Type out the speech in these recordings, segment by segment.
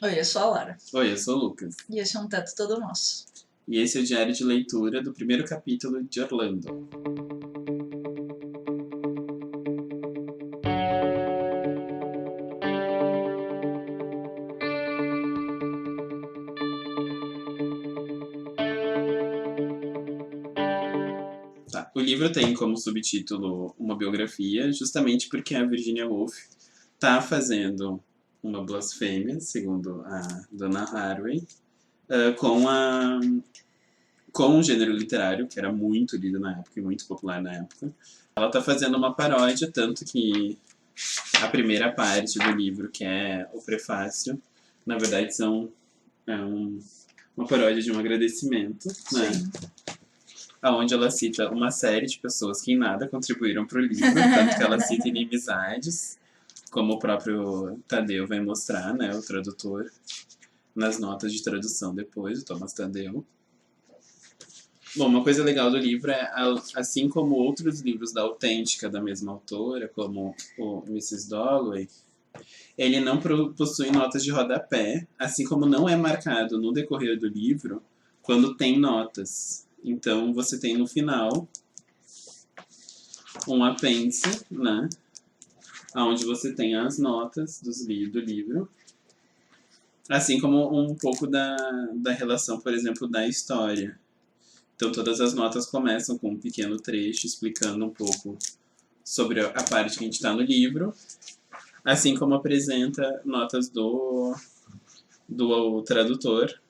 Oi, eu sou a Lara. Oi, eu sou o Lucas. E esse é um teto todo nosso. E esse é o diário de leitura do primeiro capítulo de Orlando. Tá. O livro tem como subtítulo uma biografia, justamente porque a Virginia Woolf está fazendo uma blasfêmia, segundo a Dona Haraway, uh, com a com um gênero literário que era muito lido na época e muito popular na época. Ela está fazendo uma paródia, tanto que a primeira parte do livro, que é o prefácio, na verdade são é um, uma paródia de um agradecimento, né? Sim. Onde ela cita uma série de pessoas que em nada contribuíram para o livro, tanto que ela cita inimizades, como o próprio Tadeu vai mostrar, né, o tradutor, nas notas de tradução depois, o Thomas Tadeu. Bom, uma coisa legal do livro é, assim como outros livros da autêntica da mesma autora, como o Mrs. Dalloway, ele não possui notas de rodapé, assim como não é marcado no decorrer do livro quando tem notas. Então você tem no final um apêndice, né? Onde você tem as notas dos li do livro. Assim como um pouco da, da relação, por exemplo, da história. Então todas as notas começam com um pequeno trecho explicando um pouco sobre a parte que a gente está no livro, assim como apresenta notas do, do tradutor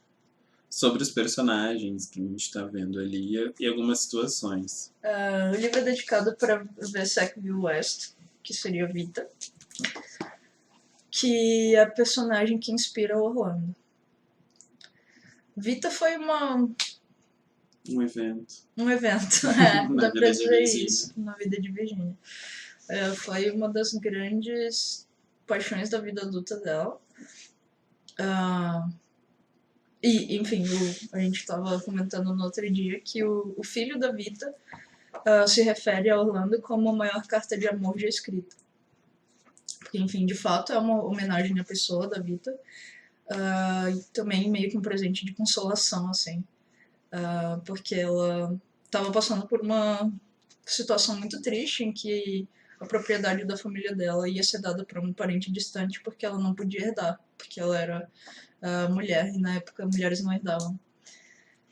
sobre os personagens que a gente está vendo ali e algumas situações. Uh, o livro é dedicado para Vesecville West, que seria Vita, que é a personagem que inspira Orlando. Vita foi uma um evento. Um evento, é, dá pra dizer isso, na vida de Virginia. É, foi uma das grandes paixões da vida adulta dela. Uh, e, enfim, o, a gente estava comentando no outro dia que o, o filho da Vita uh, se refere a Orlando como a maior carta de amor já escrita. Porque, enfim, de fato é uma homenagem à pessoa da Vita. Uh, e também meio que um presente de consolação, assim uh, porque ela estava passando por uma situação muito triste em que a propriedade da família dela ia ser dada para um parente distante porque ela não podia herdar, porque ela era uh, mulher e na época mulheres não herdavam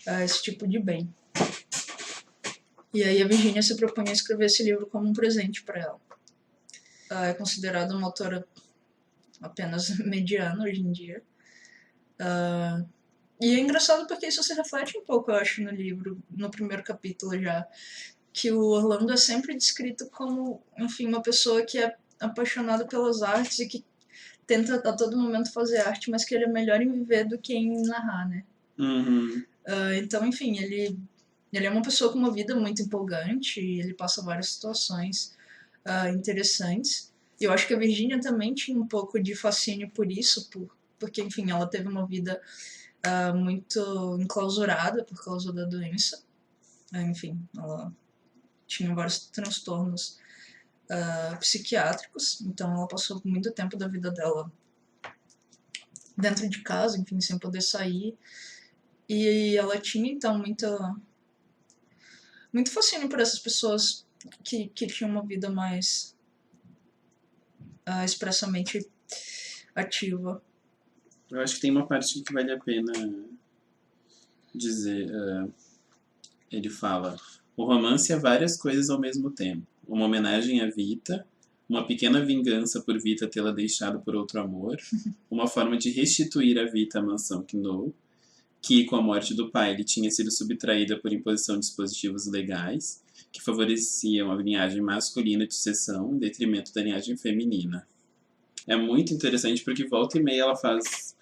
uh, esse tipo de bem. E aí a Virginia se propõe a escrever esse livro como um presente para ela. Uh, é considerada uma autora apenas mediana hoje em dia. Uh, e é engraçado porque isso se reflete um pouco, eu acho, no livro, no primeiro capítulo já. Que o Orlando é sempre descrito como, enfim, uma pessoa que é apaixonada pelas artes e que tenta a todo momento fazer arte, mas que ele é melhor em viver do que em narrar, né? Uhum. Uh, então, enfim, ele, ele é uma pessoa com uma vida muito empolgante e ele passa várias situações uh, interessantes. E eu acho que a Virginia também tinha um pouco de fascínio por isso, por, porque, enfim, ela teve uma vida uh, muito enclausurada por causa da doença. Uh, enfim, ela tinha vários transtornos psiquiátricos, então ela passou muito tempo da vida dela dentro de casa, enfim, sem poder sair. E ela tinha, então, muita, muito fascínio por essas pessoas que, que tinham uma vida mais uh, expressamente ativa. Eu acho que tem uma parte que vale a pena dizer. Uh, ele fala: o romance é várias coisas ao mesmo tempo. Uma homenagem à Vita, uma pequena vingança por Vita tê-la deixado por outro amor, uma forma de restituir a Vita à mansão Knoll, que com a morte do pai ele tinha sido subtraída por imposição de dispositivos legais que favoreciam a linhagem masculina de sucessão em detrimento da linhagem feminina. É muito interessante porque volta e meia ela faz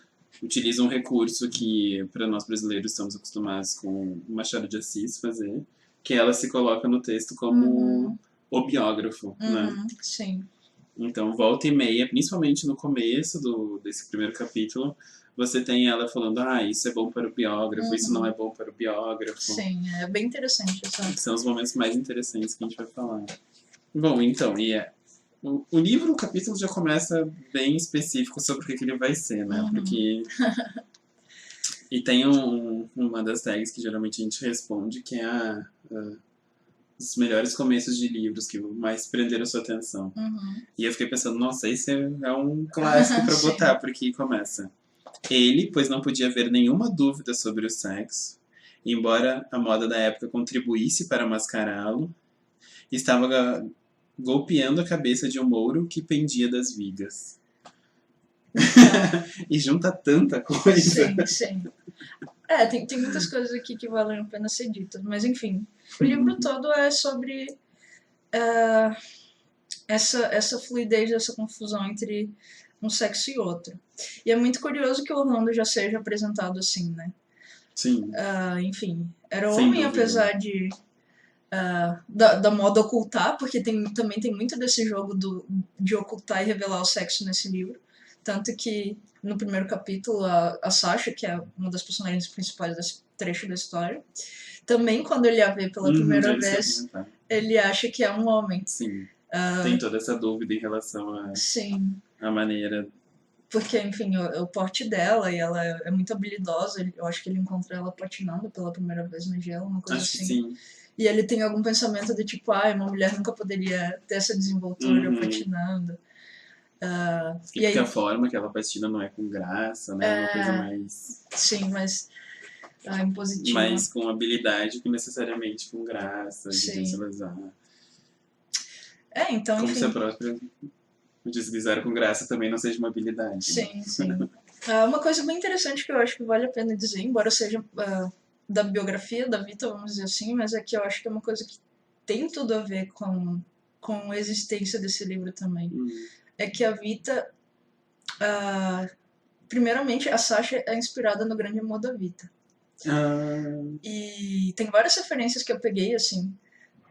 utiliza um recurso que para nós brasileiros estamos acostumados com o Machado de Assis fazer, que ela se coloca no texto como uhum. o biógrafo, uhum, né? Sim. Então, volta e meia, principalmente no começo do, desse primeiro capítulo, você tem ela falando, ah, isso é bom para o biógrafo, uhum. isso não é bom para o biógrafo. Sim, é bem interessante. Essa... São os momentos mais interessantes que a gente vai falar. Bom, então, e é, O, o livro, o capítulo já começa bem específico sobre o que, que ele vai ser, né? Uhum. Porque. e tem um, uma das tags que geralmente a gente responde, que é a, a- os melhores começos de livros que mais prenderam sua atenção. Uhum. E eu fiquei pensando, nossa, esse é, é um clássico Sim. botar, porque começa. Ele, pois não podia haver nenhuma dúvida sobre o sexo, embora a moda da época contribuísse para mascará-lo, estava golpeando a cabeça de um mouro que pendia das vigas. e junta tanta coisa. Sim, sim. É, tem, tem muitas coisas aqui que valem a pena ser ditas, mas enfim. O livro todo é sobre é, essa, essa fluidez, essa confusão entre um sexo e outro. E é muito curioso que o Orlando já seja apresentado assim, né? Sim. Ah, enfim, era Sem homem, dúvida. apesar de. ah, da, da moda ocultar, porque tem, também tem muito desse jogo do, de ocultar e revelar o sexo nesse livro. Tanto que no primeiro capítulo, a, a Sasha, que é uma das personagens principais desse trecho da história, também quando ele a vê pela Uhum, primeira vez, ele acha que é um homem. Sim. Ah, Tem toda essa dúvida em relação à sim, à maneira. porque, enfim, o, o porte dela e ela é, é muito habilidosa. Eu acho que ele encontra ela patinando pela primeira vez no gelo, uma coisa Acho assim. sim. E ele tem algum pensamento de tipo, ah, uma mulher nunca poderia ter essa desenvoltura Uhum. patinando. Ah, E, e aí, a forma que ela patina não é com graça, né? É uma É. coisa mais. sim, mas ah, impositiva. mais com habilidade que necessariamente com graça, de. É, então, Como enfim. se a própria deslizar com graça também não seja uma habilidade. né? Sim, sim. Ah, uma coisa bem interessante que eu acho que vale a pena dizer, embora seja ah, da biografia da Vita, vamos dizer assim, mas é que eu acho que é uma coisa que tem tudo a ver com, com a existência desse livro também. Hum, É que a Vita. ah, primeiramente, a Sasha é inspirada no grande amor da Vita. Ah, E tem várias referências que eu peguei, assim,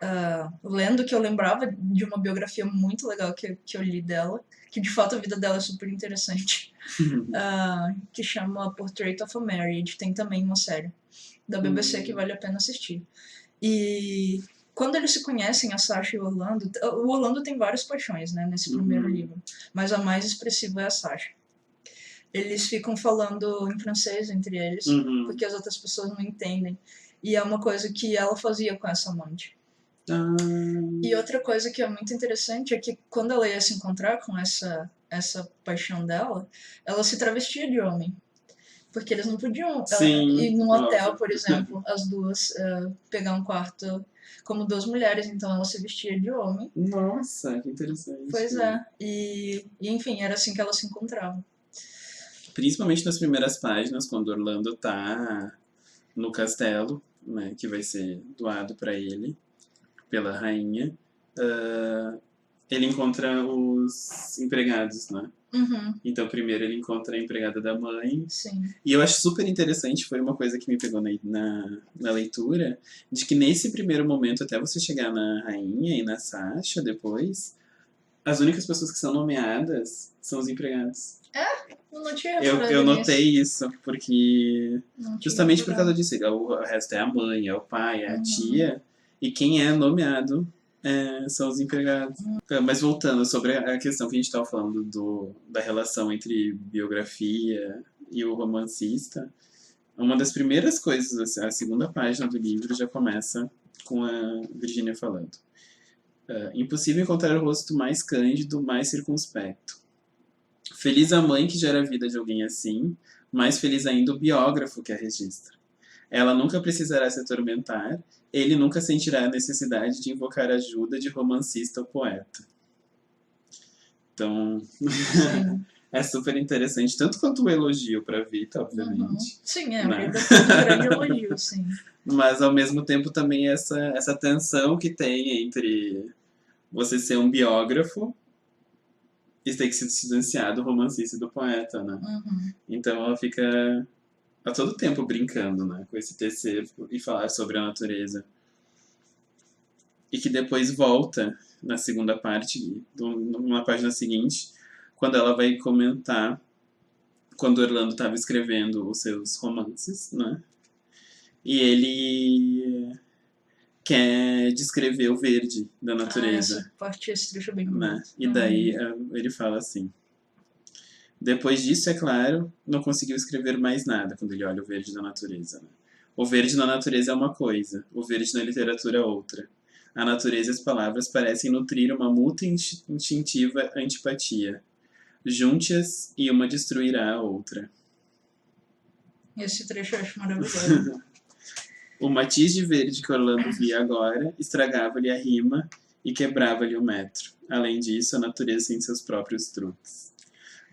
ah, lendo, que eu lembrava de uma biografia muito legal que, que eu li dela, que de fato a vida dela é super interessante, ah, que chama Portrait of a Marriage. Tem também uma série da BBC Hum. que vale a pena assistir. E quando eles se conhecem, a Sasha e o Orlando, o Orlando tem várias paixões, né, nesse primeiro Uhum. livro, mas a mais expressiva é a Sasha. Eles ficam falando em francês entre eles, uhum. porque as outras pessoas não entendem. E é uma coisa que ela fazia com essa amante. Ah, E outra coisa que é muito interessante é que quando ela ia se encontrar com essa, essa paixão dela, ela se travestia de homem. Porque eles não podiam Sim, ir num hotel, óbvio. por exemplo, as duas, eh, pegar um quarto como duas mulheres, então ela se vestia de homem. Nossa, que interessante. Pois é. E, e enfim, era assim que ela se encontrava. Principalmente nas primeiras páginas, quando Orlando tá no castelo, né, que vai ser doado para ele pela rainha, ah, ele encontra os empregados, né? Uhum, Então, primeiro ele encontra a empregada da mãe. sim. E eu acho super interessante, foi uma coisa que me pegou na, na, na leitura, de que nesse primeiro momento, até você chegar na rainha e na Sasha depois, as únicas pessoas que são nomeadas são os empregados. Eu não tinha Eu, eu notei isso, porque justamente por causa disso. O o resto é a mãe, é o pai, é a Uhum. tia, e quem é nomeado é, são os empregados. Ah, Mas voltando sobre a questão que a gente estava falando do, da relação entre biografia e o romancista, uma das primeiras coisas, assim, a segunda página do livro já começa com a Virginia falando. Ah, impossível encontrar o rosto mais cândido, mais circunspecto. Feliz a mãe que gera a vida de alguém assim, mais feliz ainda o biógrafo que a registra. Ela nunca precisará se atormentar, ele nunca sentirá a necessidade de invocar ajuda de romancista ou poeta. Então, é super interessante, tanto quanto o elogio para Vita, Uhum. obviamente, Sim, é, Né? um grande elogio, sim. mas ao mesmo tempo também essa, essa tensão que tem entre você ser um biógrafo e ter que se distanciar do romancista e do poeta, né? Uhum. Então ela fica a todo tempo brincando, né, com esse tecer e falar sobre a natureza. E que depois volta na segunda parte, numa página seguinte, quando ela vai comentar quando Orlando estava escrevendo os seus romances, né? E ele quer descrever o verde da natureza. Ah, essa parte, esse trecho é bem né? E daí eh, ele fala assim. Depois disso, é claro, não conseguiu escrever mais nada quando ele olha o verde da natureza. né? O verde na natureza é uma coisa, o verde na literatura é outra. A natureza e as palavras parecem nutrir uma mútua insti- instintiva antipatia. Junte-as e uma destruirá a outra. Esse trecho eu acho maravilhoso. O matiz de verde que Orlando via agora estragava-lhe a rima e quebrava-lhe o metro. Além disso, a natureza tem seus próprios truques.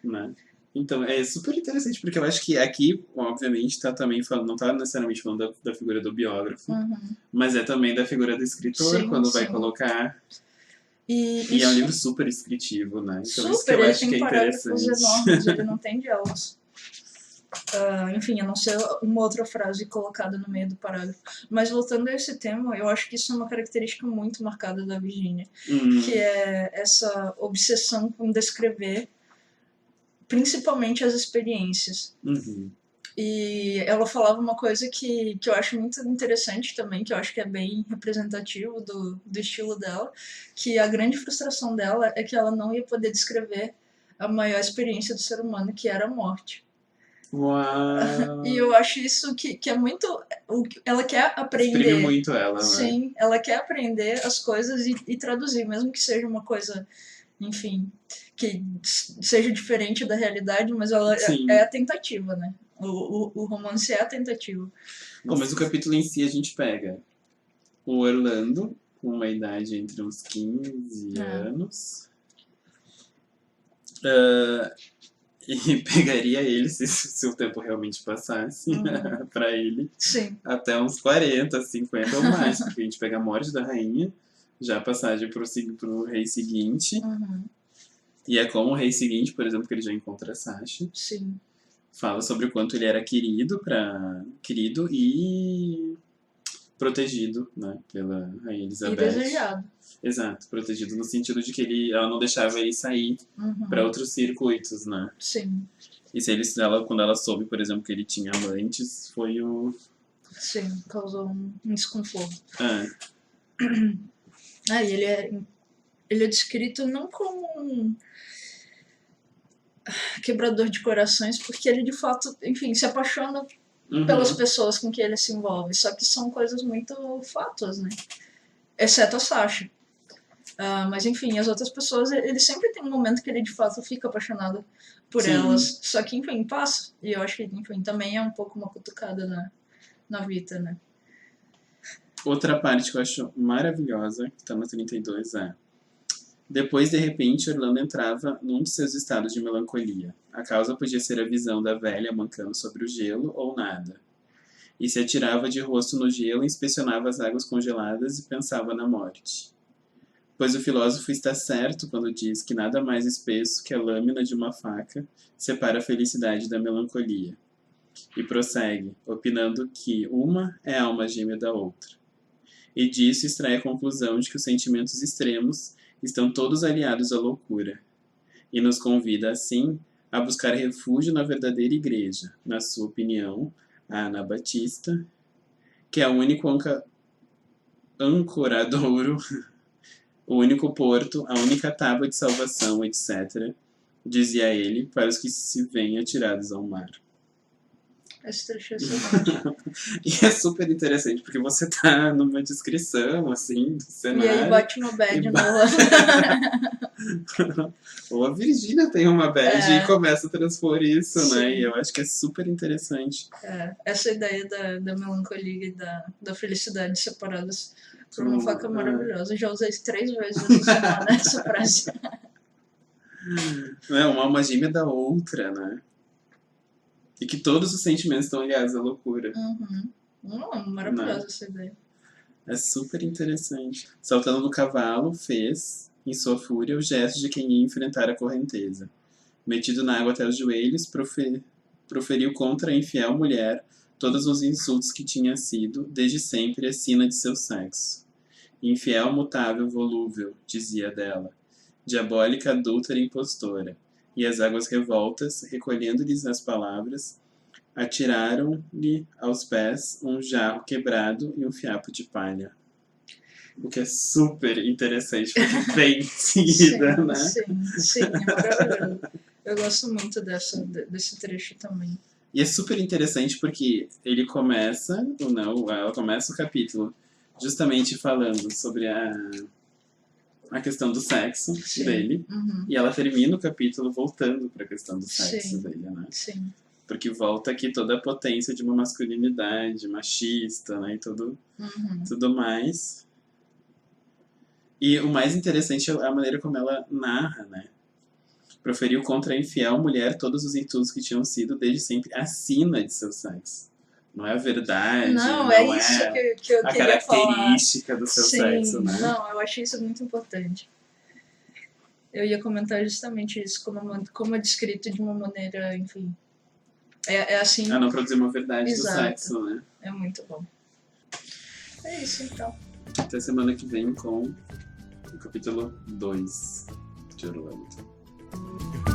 Né? Então, é super interessante, porque eu acho que aqui, obviamente, tá também falando, não tá necessariamente falando da, da figura do biógrafo, Uhum. mas é também da figura do escritor, Sim, quando vai colocar. E, E é um livro super descritivo, né? Então, isso que Super, eu acho que tem é interessante. enormes, ele não tem diálogos. Ah, enfim, a não ser uma outra frase colocada no meio do parágrafo. Mas voltando a esse tema, eu acho que isso é uma característica muito marcada da Virginia, Hum, que é essa obsessão com descrever principalmente as experiências. uhum. E ela falava uma coisa que, que eu acho muito interessante também, que eu acho que é bem representativo do, do estilo dela, que a grande frustração dela é que ela não ia poder descrever a maior experiência do ser humano, que era a morte. Uau! E eu acho isso que, que é muito. Ela quer Exprime aprender. muito ela, né? Sim, ela quer aprender as coisas e, e traduzir, mesmo que seja uma coisa, enfim, que seja diferente da realidade, mas ela é, Sim. é a tentativa, né? O, o, o romance é a tentativa. Bom, mas o capítulo em si a gente pega o Orlando, com uma idade entre uns 15 É. anos. Ah, e pegaria ele, se, se o tempo realmente passasse, Uhum. pra ele, Sim, até uns 40, 50 ou mais. Porque a gente pega a morte da rainha, já a passagem pro, pro rei seguinte. uhum, E é como o rei seguinte, por exemplo, que ele já encontra a Sasha. sim, fala sobre o quanto ele era querido para querido e protegido, né, pela rainha e Elizabeth. desejado. Exato, protegido no sentido de que ele, ela não deixava ele sair Uhum, para outros circuitos, né? Sim, E se ele, ela, quando ela soube, por exemplo, que ele tinha amantes, foi o sim, causou um, desconforto. ah, Ah, e ele é, ele é descrito não como um quebrador de corações, porque ele de fato, enfim, se apaixona uhum, pelas pessoas com que ele se envolve. Só que são coisas muito fatos, né? Exceto a Sasha. Ah, mas enfim, as outras pessoas, ele sempre tem um momento que ele de fato fica apaixonado por Sim. elas. Só que, enfim, passa. E eu acho que, enfim, também é um pouco uma cutucada na, na Vita, né? Outra parte que eu acho maravilhosa, que tá no 32, é. Depois, de repente, Orlando entrava num de seus estados de melancolia. A causa podia ser a visão da velha mancando sobre o gelo ou nada. E se atirava de rosto no gelo, inspecionava as águas congeladas e pensava na morte. Pois o filósofo está certo quando diz que nada mais espesso que a lâmina de uma faca separa a felicidade da melancolia. E prossegue, opinando que uma é alma gêmea da outra e disso extrai a conclusão de que os sentimentos extremos estão todos aliados à loucura, e nos convida, assim, a buscar refúgio na verdadeira igreja, na sua opinião, a Anabatista, que é o único anca- ancoradouro, o único porto, a única tábua de salvação, etc., dizia ele, para os que se veem atirados ao mar. É. E é super interessante, porque você tá numa descrição, assim, do E cenário. aí bate uma bad E no Ou a Virgínia tem uma bad É. e começa a transpor isso, Sim. né? E eu acho que é super interessante. É, essa ideia da, da melancolia e da, da felicidade separadas por uma Hum, faca é. maravilhosa. Eu já usei isso três vezes essa semana, essa frase. É uma alma gêmea da outra, né? E que todos os sentimentos estão ligados à loucura. Uhum. Hum, maravilhosa essa ideia. É super interessante. Saltando do cavalo, fez, em sua fúria, o gesto de quem ia enfrentar a correnteza. Metido na água até os joelhos, profe- proferiu contra a infiel mulher todos os insultos que tinha sido, desde sempre, a sina de seu sexo. Infiel, mutável, volúvel, dizia dela, diabólica, adúltera e impostora. E as águas revoltas, recolhendo-lhes as palavras, atiraram-lhe aos pés um jarro quebrado e um fiapo de palha. O que é super interessante, porque vem em seguida, sim, né? Sim, sim, é maravilhoso. Eu gosto muito dessa, desse trecho também. E é super interessante porque ele começa, ou não, ela começa o capítulo justamente falando sobre a, a questão do sexo Sim. dele. Uhum. E ela termina o capítulo voltando para a questão do sexo Sim. dele, né? Sim. Porque volta aqui toda a potência de uma masculinidade machista, né? E tudo, Uhum. tudo mais. E o mais interessante é a maneira como ela narra, né? Proferiu contra a infiel mulher todos os insultos que tinham sido desde sempre acima de seu sexo. Não é a verdade, Não, não, é isso que, que eu a queria falar. característica do seu Sim, sexo, né? não, eu achei isso muito importante. Eu ia comentar justamente isso, como, como é descrito de uma maneira, enfim. É, é assim, A não produzir uma verdade Exato. do sexo, né? é muito bom. É isso então. Até semana que vem com o capítulo 2 de Orlando.